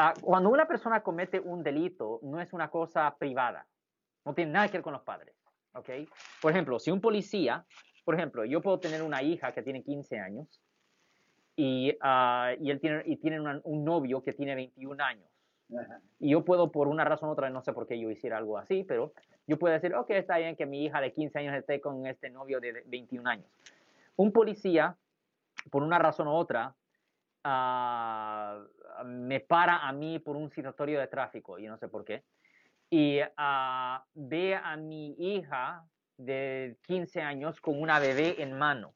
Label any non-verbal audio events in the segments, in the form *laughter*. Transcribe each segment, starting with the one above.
ah, cuando una persona comete un delito, no es una cosa privada. No tiene nada que ver con los padres. ¿ok? Por ejemplo, si un policía, por ejemplo, yo puedo tener una hija que tiene 15 años y, ah, y él tiene, y tiene una- un novio que tiene 21 años. Y yo puedo, por una razón u otra, no sé por qué yo hiciera algo así, pero yo puedo decir, ok, está bien que mi hija de 15 años esté con este novio de 21 años. Un policía, por una razón u otra, ah, me para a mí por un citatorio de tráfico, yo no sé por qué, y ah, ve a mi hija de 15 años con una bebé en mano,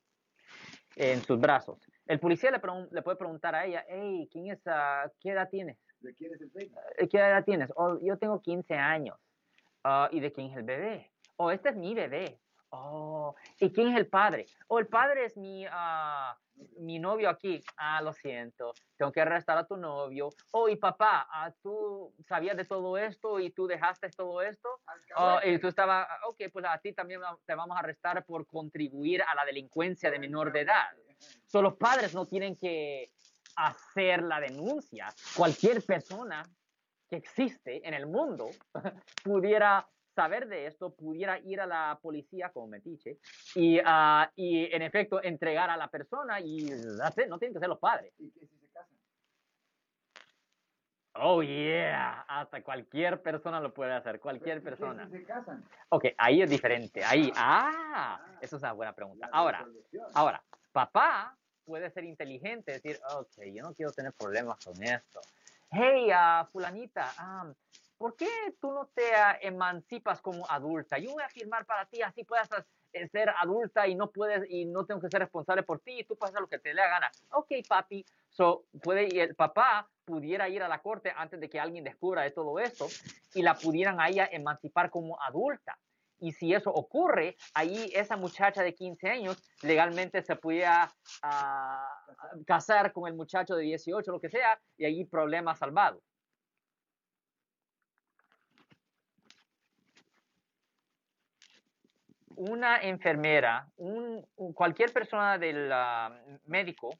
en sus brazos. El policía le, puede preguntar a ella, hey, ¿quién es, ah, ¿qué edad tienes? ¿De quién es el Facebook? Eh, ¿Qué edad tienes? Oh, yo tengo 15 años. "Ah, ¿Y de quién es el bebé? Oh, este es mi bebé. Oh, ¿y quién es el padre? Oh, el padre es mi, ah, mi novio aquí. Ah, lo siento. Tengo que arrestar a tu novio. Oh, y papá, ah, ¿tú sabías de todo esto y tú dejaste todo esto? Oh, y tú estabas, ah, ok, pues a ti también te vamos a arrestar por contribuir a la delincuencia de menor de edad. So, los padres no tienen que hacer la denuncia. Cualquier persona que existe en el mundo *laughs* pudiera saber de esto, pudiera ir a la policía como metiche y, ah, y en efecto entregar a la persona y that's it, no tienen que ser los padres. ¿Y qué si se casan? Oh yeah, hasta cualquier persona lo puede hacer, cualquier ¿Y persona. si se casan? Ok, ahí es diferente, ahí, ah, esa es una buena pregunta. Ahora. Ahora, papá puede ser inteligente, decir, ok, yo no quiero tener problemas con esto. Hey, ah, fulanita, ah, ¿por qué tú no te ah, emancipas como adulta? Yo voy a firmar para ti, así puedas eh, ser adulta y no puedes y no tengo que ser responsable por ti y tú puedes hacer lo que te dé la gana. Ok, papi. So, puede, y el papá pudiera ir a la corte antes de que alguien descubra de todo esto y la pudieran a ella emancipar como adulta. Y si eso ocurre, ahí esa muchacha de 15 años legalmente se pudiera ah, casar con el muchacho de 18, lo que sea, y ahí problema salvado. Una enfermera, un, cualquier persona del médico,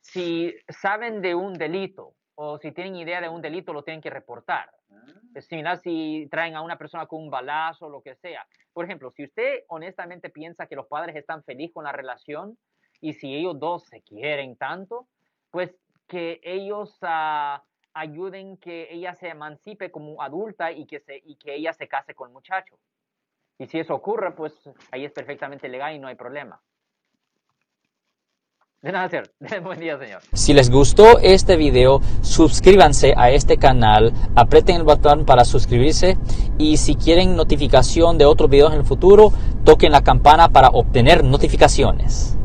si saben de un delito o si tienen idea de un delito, lo tienen que reportar. Ah, Es similar si traen a una persona con un balazo o lo que sea. Por ejemplo, si usted honestamente piensa que los padres están felices con la relación y si ellos dos se quieren tanto, pues que ellos ah, ayuden que ella se emancipe como adulta y que, se, y que ella se case con el muchacho. Y si eso ocurre, pues ahí es perfectamente legal y no hay problema. De nada, señor. *laughs* Buen día, señor. Si les gustó este video, suscríbanse a este canal, aprieten el botón para suscribirse y si quieren notificación de otros videos en el futuro, toquen la campana para obtener notificaciones.